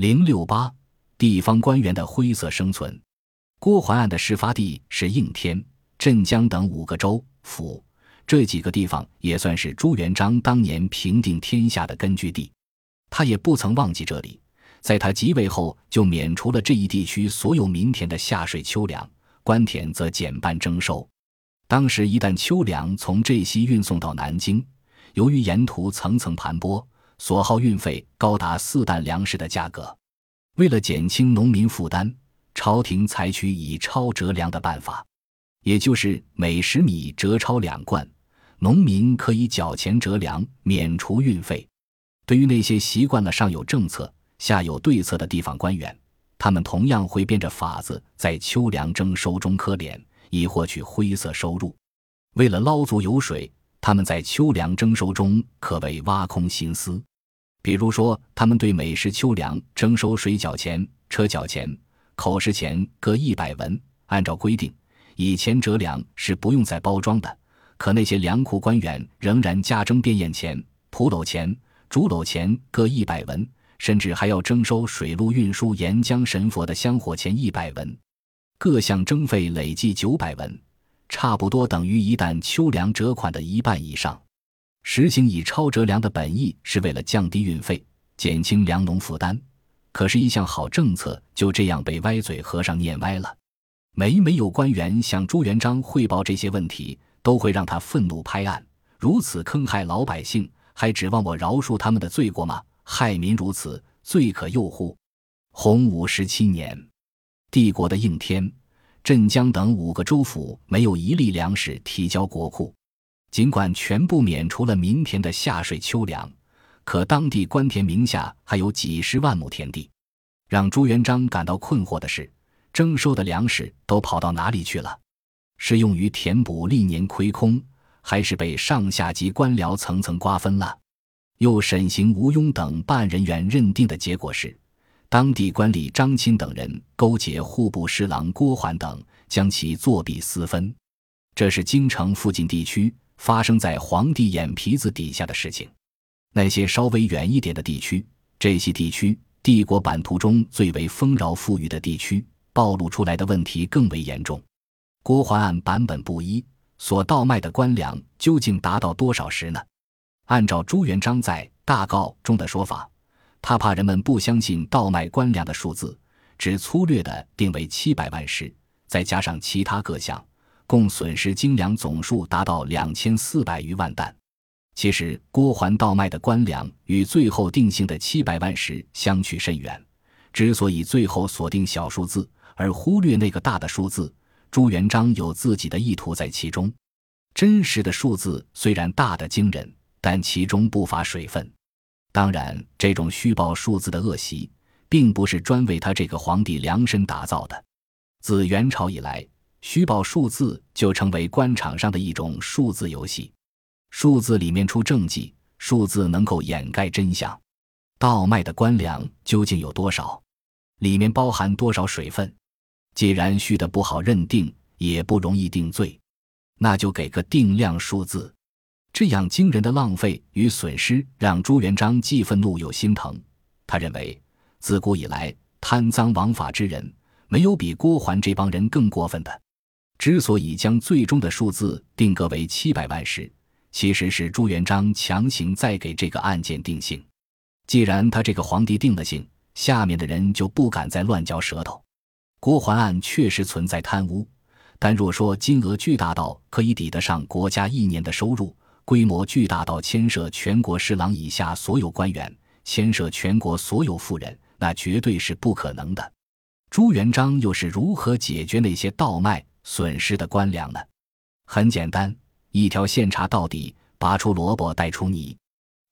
零六八地方官员的灰色生存。郭淮案的事发地是应天、镇江等五个州府，这几个地方也算是朱元璋当年平定天下的根据地。他也不曾忘记这里，在他即位后就免除了这一地区所有民田的下税秋粮，官田则减半征收。当时一旦秋粮从浙西运送到南京，由于沿途层层盘剥，所耗运费高达四担粮食的价格。为了减轻农民负担，朝廷采取以钞折粮的办法，也就是每十米折钞两贯，农民可以缴钱折粮，免除运费。对于那些习惯了上有政策下有对策的地方官员，他们同样会变着法子在秋粮征收中磕脸，以获取灰色收入。为了捞足油水，他们在秋粮征收中可谓挖空心思。比如说，他们对每食秋粮征收水缴钱、车缴钱、口食钱各一百文。按照规定，以前折粮是不用再包装的，可那些粮库官员仍然加征便验钱、蒲篓钱、竹篓钱各一百文，甚至还要征收水路运输沿江神佛的香火钱一百文。各项征费累计九百文，差不多等于一担秋粮折款的一半以上。实行以钞折粮的本意是为了降低运费，减轻粮农负担。可是，一项好政策就这样被歪嘴和尚念歪了。每每有官员向朱元璋汇报这些问题，都会让他愤怒拍案：如此坑害老百姓，还指望我饶恕他们的罪过吗？害民如此，罪可宥乎？洪武十七年，帝国的应天、镇江等五个州府没有一粒粮食提交国库。尽管全部免除了民田的下税秋粮，可当地官田名下还有几十万亩田地。让朱元璋感到困惑的是，征收的粮食都跑到哪里去了？是用于填补历年亏空，还是被上下级官僚层层瓜分了？又审刑吴庸等办案人员认定的结果是，当地官吏张钦等人勾结户部侍郎郭桓等，将其作弊私分。这是京城附近地区。发生在皇帝眼皮子底下的事情，那些稍微远一点的地区，这些地区帝国版图中最为丰饶富裕的地区，暴露出来的问题更为严重。郭桓案版本不一，所倒卖的官粮究竟达到多少石呢？按照朱元璋在大告中的说法，他怕人们不相信倒卖官粮的数字，只粗略的定为七百万石，再加上其他各项。共损失精粮总数达到两千四百余万担。其实郭桓倒卖的官粮与最后定性的七百万石相去甚远。之所以最后锁定小数字而忽略那个大的数字，朱元璋有自己的意图在其中。真实的数字虽然大得惊人，但其中不乏水分。当然，这种虚报数字的恶习，并不是专为他这个皇帝量身打造的。自元朝以来。虚报数字就成为官场上的一种数字游戏，数字里面出政绩，数字能够掩盖真相。倒卖的官粮究竟有多少？里面包含多少水分？既然虚的不好认定，也不容易定罪，那就给个定量数字。这样惊人的浪费与损失，让朱元璋既愤怒又心疼。他认为，自古以来贪赃枉法之人，没有比郭桓这帮人更过分的。之所以将最终的数字定格为七百万石，其实是朱元璋强行再给这个案件定性。既然他这个皇帝定了性，下面的人就不敢再乱嚼舌头。郭桓案确实存在贪污，但若说金额巨大到可以抵得上国家一年的收入，规模巨大到牵涉全国侍郎以下所有官员，牵涉全国所有富人，那绝对是不可能的。朱元璋又是如何解决那些倒卖？损失的官粮呢？很简单，一条线查到底，拔出萝卜带出泥。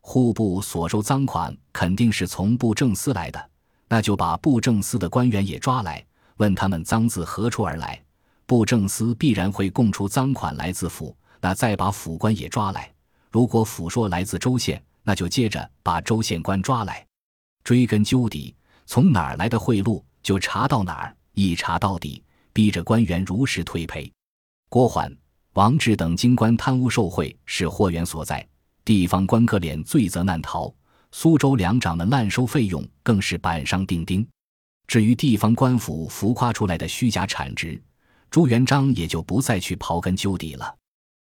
户部所收赃款肯定是从布政司来的，那就把布政司的官员也抓来，问他们赃自何处而来。布政司必然会供出赃款来自府，那再把府官也抓来。如果府说来自州县，那就接着把州县官抓来，追根究底，从哪儿来的贿赂就查到哪儿，一查到底。逼着官员如实退赔。郭桓、王志等京官贪污受贿是祸源所在，地方官可怜罪责难逃，苏州粮长们滥收费用更是板上钉钉。至于地方官府浮夸出来的虚假产值，朱元璋也就不再去刨根究底了。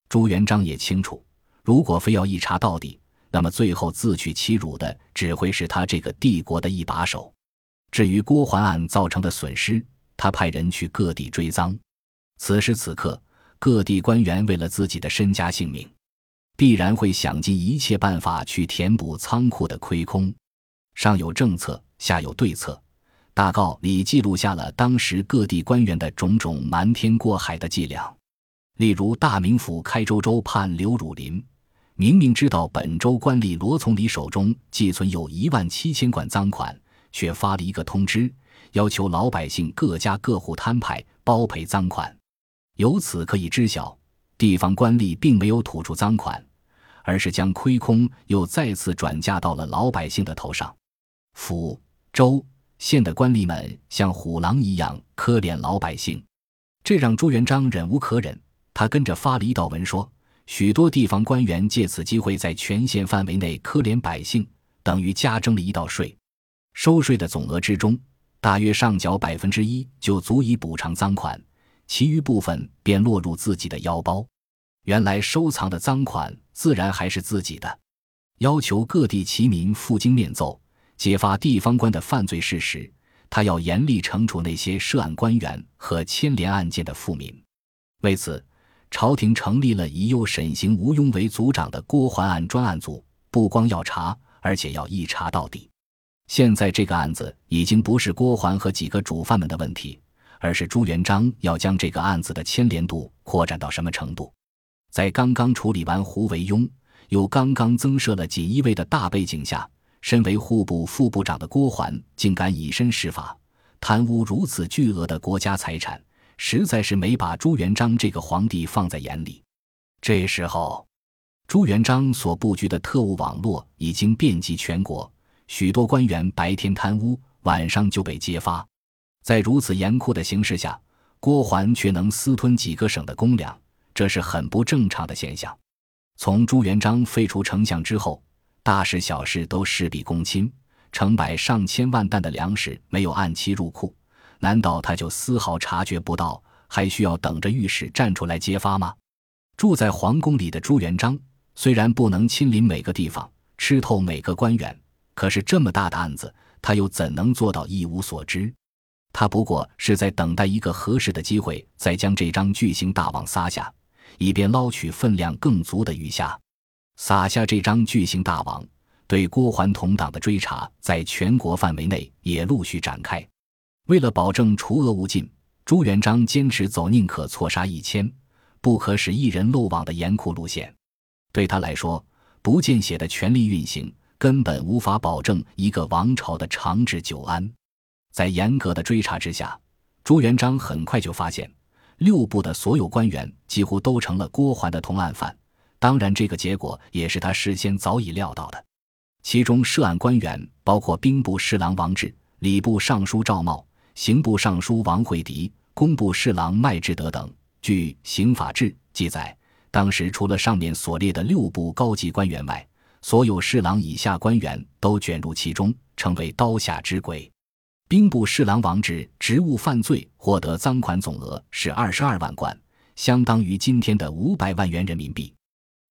朱元璋也清楚，如果非要一查到底，那么最后自取其辱的只会是他这个帝国的一把手。至于郭桓案造成的损失，他派人去各地追赃。此时此刻，各地官员为了自己的身家性命，必然会想尽一切办法去填补仓库的亏空。上有政策，下有对策，大告里记录下了当时各地官员的种种瞒天过海的伎俩。例如，大名府开州州判刘汝霖，明明知道本州官吏罗从礼手中寄存有一万七千贯赃款，却发了一个通知，要求老百姓各家各户摊派包赔赃款。由此可以知晓，地方官吏并没有吐出赃款，而是将亏空又再次转嫁到了老百姓的头上。府、州、县的官吏们像虎狼一样苛怜老百姓，这让朱元璋忍无可忍。他跟着发了一道文，说许多地方官员借此机会在全县范围内苛怜百姓，等于加征了一道税。收税的总额之中，大约上缴百分之一就足以补偿赃款，其余部分便落入自己的腰包。原来收藏的赃款自然还是自己的。要求各地齐民赴京面奏，揭发地方官的犯罪事实。他要严厉惩处那些涉案官员和牵连案件的富民。为此。朝廷成立了以右审刑吴庸为组长的郭桓案专案组，不光要查，而且要一查到底。现在这个案子已经不是郭桓和几个主犯们的问题，而是朱元璋要将这个案子的牵连度扩展到什么程度。在刚刚处理完胡惟庸，又刚刚增设了锦衣卫的大背景下，身为户部副部长的郭桓竟敢以身试法，贪污如此巨额的国家财产。实在是没把朱元璋这个皇帝放在眼里。这时候，朱元璋所布局的特务网络已经遍及全国，许多官员白天贪污，晚上就被揭发。在如此严酷的形势下，郭桓却能私吞几个省的公粮，这是很不正常的现象。从朱元璋废除丞相之后，大事小事都事必躬亲，成百上千万担的粮食没有按期入库。难道他就丝毫察觉不到，还需要等着御史站出来揭发吗？住在皇宫里的朱元璋虽然不能亲临每个地方，吃透每个官员，可是这么大的案子，他又怎能做到一无所知？他不过是在等待一个合适的机会，再将这张巨型大网撒下，以便捞取分量更足的鱼虾。撒下这张巨型大网，对郭桓同党的追查在全国范围内也陆续展开。为了保证除恶务尽，朱元璋坚持走宁可错杀一千，不可使一人漏网的严酷路线。对他来说，不见血的权力运行根本无法保证一个王朝的长治久安。在严格的追查之下，朱元璋很快就发现，六部的所有官员几乎都成了郭桓的同案犯。当然，这个结果也是他事先早已料到的。其中涉案官员包括兵部侍郎王志、礼部尚书赵茂。刑部尚书王惠迪、工部侍郎麦志德等，据《刑法志》记载，当时除了上面所列的六部高级官员外，所有侍郎以下官员都卷入其中，成为刀下之鬼。兵部侍郎王志职务犯罪，获得赃款总额是二十二万贯，相当于今天的五百万元人民币。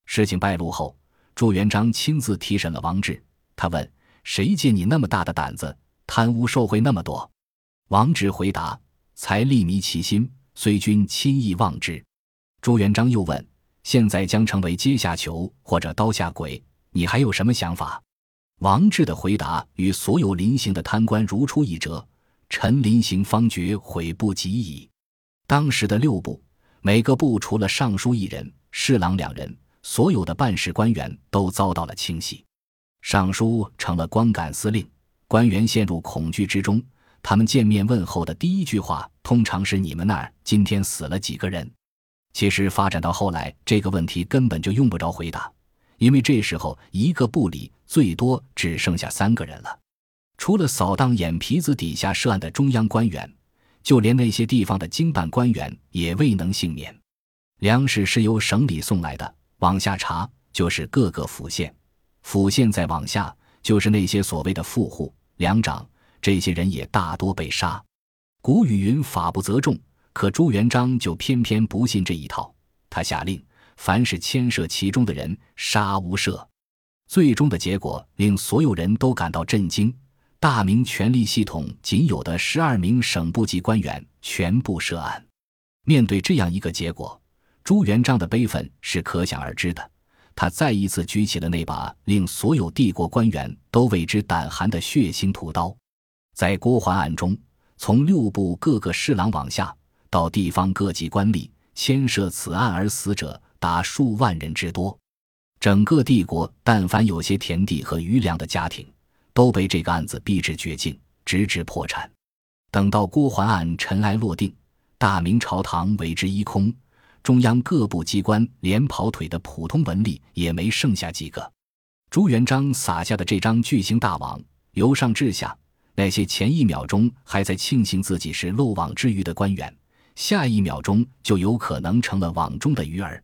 事情败露后，朱元璋亲自提审了王志，他问：“谁借你那么大的胆子，贪污受贿那么多？”王直回答：“才利迷其心，虽君轻易忘之。”朱元璋又问：“现在将成为阶下囚或者刀下鬼，你还有什么想法？”王志的回答与所有临行的贪官如出一辙：“臣临行方觉悔不及矣。”当时的六部，每个部除了尚书一人、侍郎两人，所有的办事官员都遭到了清洗，尚书成了光杆司令，官员陷入恐惧之中。他们见面问候的第一句话，通常是“你们那儿今天死了几个人？”其实发展到后来，这个问题根本就用不着回答，因为这时候一个部里最多只剩下三个人了。除了扫荡眼皮子底下涉案的中央官员，就连那些地方的经办官员也未能幸免。粮食是由省里送来的，往下查就是各个府县，府县再往下就是那些所谓的富户、粮长，这些人也大多被杀。古语云：“法不责众。”可朱元璋就偏偏不信这一套，他下令，凡是牵涉其中的人，杀无赦。最终的结果令所有人都感到震惊：大明权力系统仅有的十二名省部级官员全部涉案。面对这样一个结果，朱元璋的悲愤是可想而知的。他再一次举起了那把令所有帝国官员都为之胆寒的血腥屠刀。在郭桓案中，从六部各个侍郎往下，到地方各级官吏，牵涉此案而死者达数万人之多。整个帝国，但凡有些田地和余粮的家庭，都被这个案子逼至绝境，直至破产。等到郭桓案尘埃落定，大明朝堂为之一空。中央各部机关连跑腿的普通文吏也没剩下几个。朱元璋撒下的这张巨型大网，由上至下，那些前一秒钟还在庆幸自己是漏网之鱼的官员，下一秒钟就有可能成了网中的鱼儿。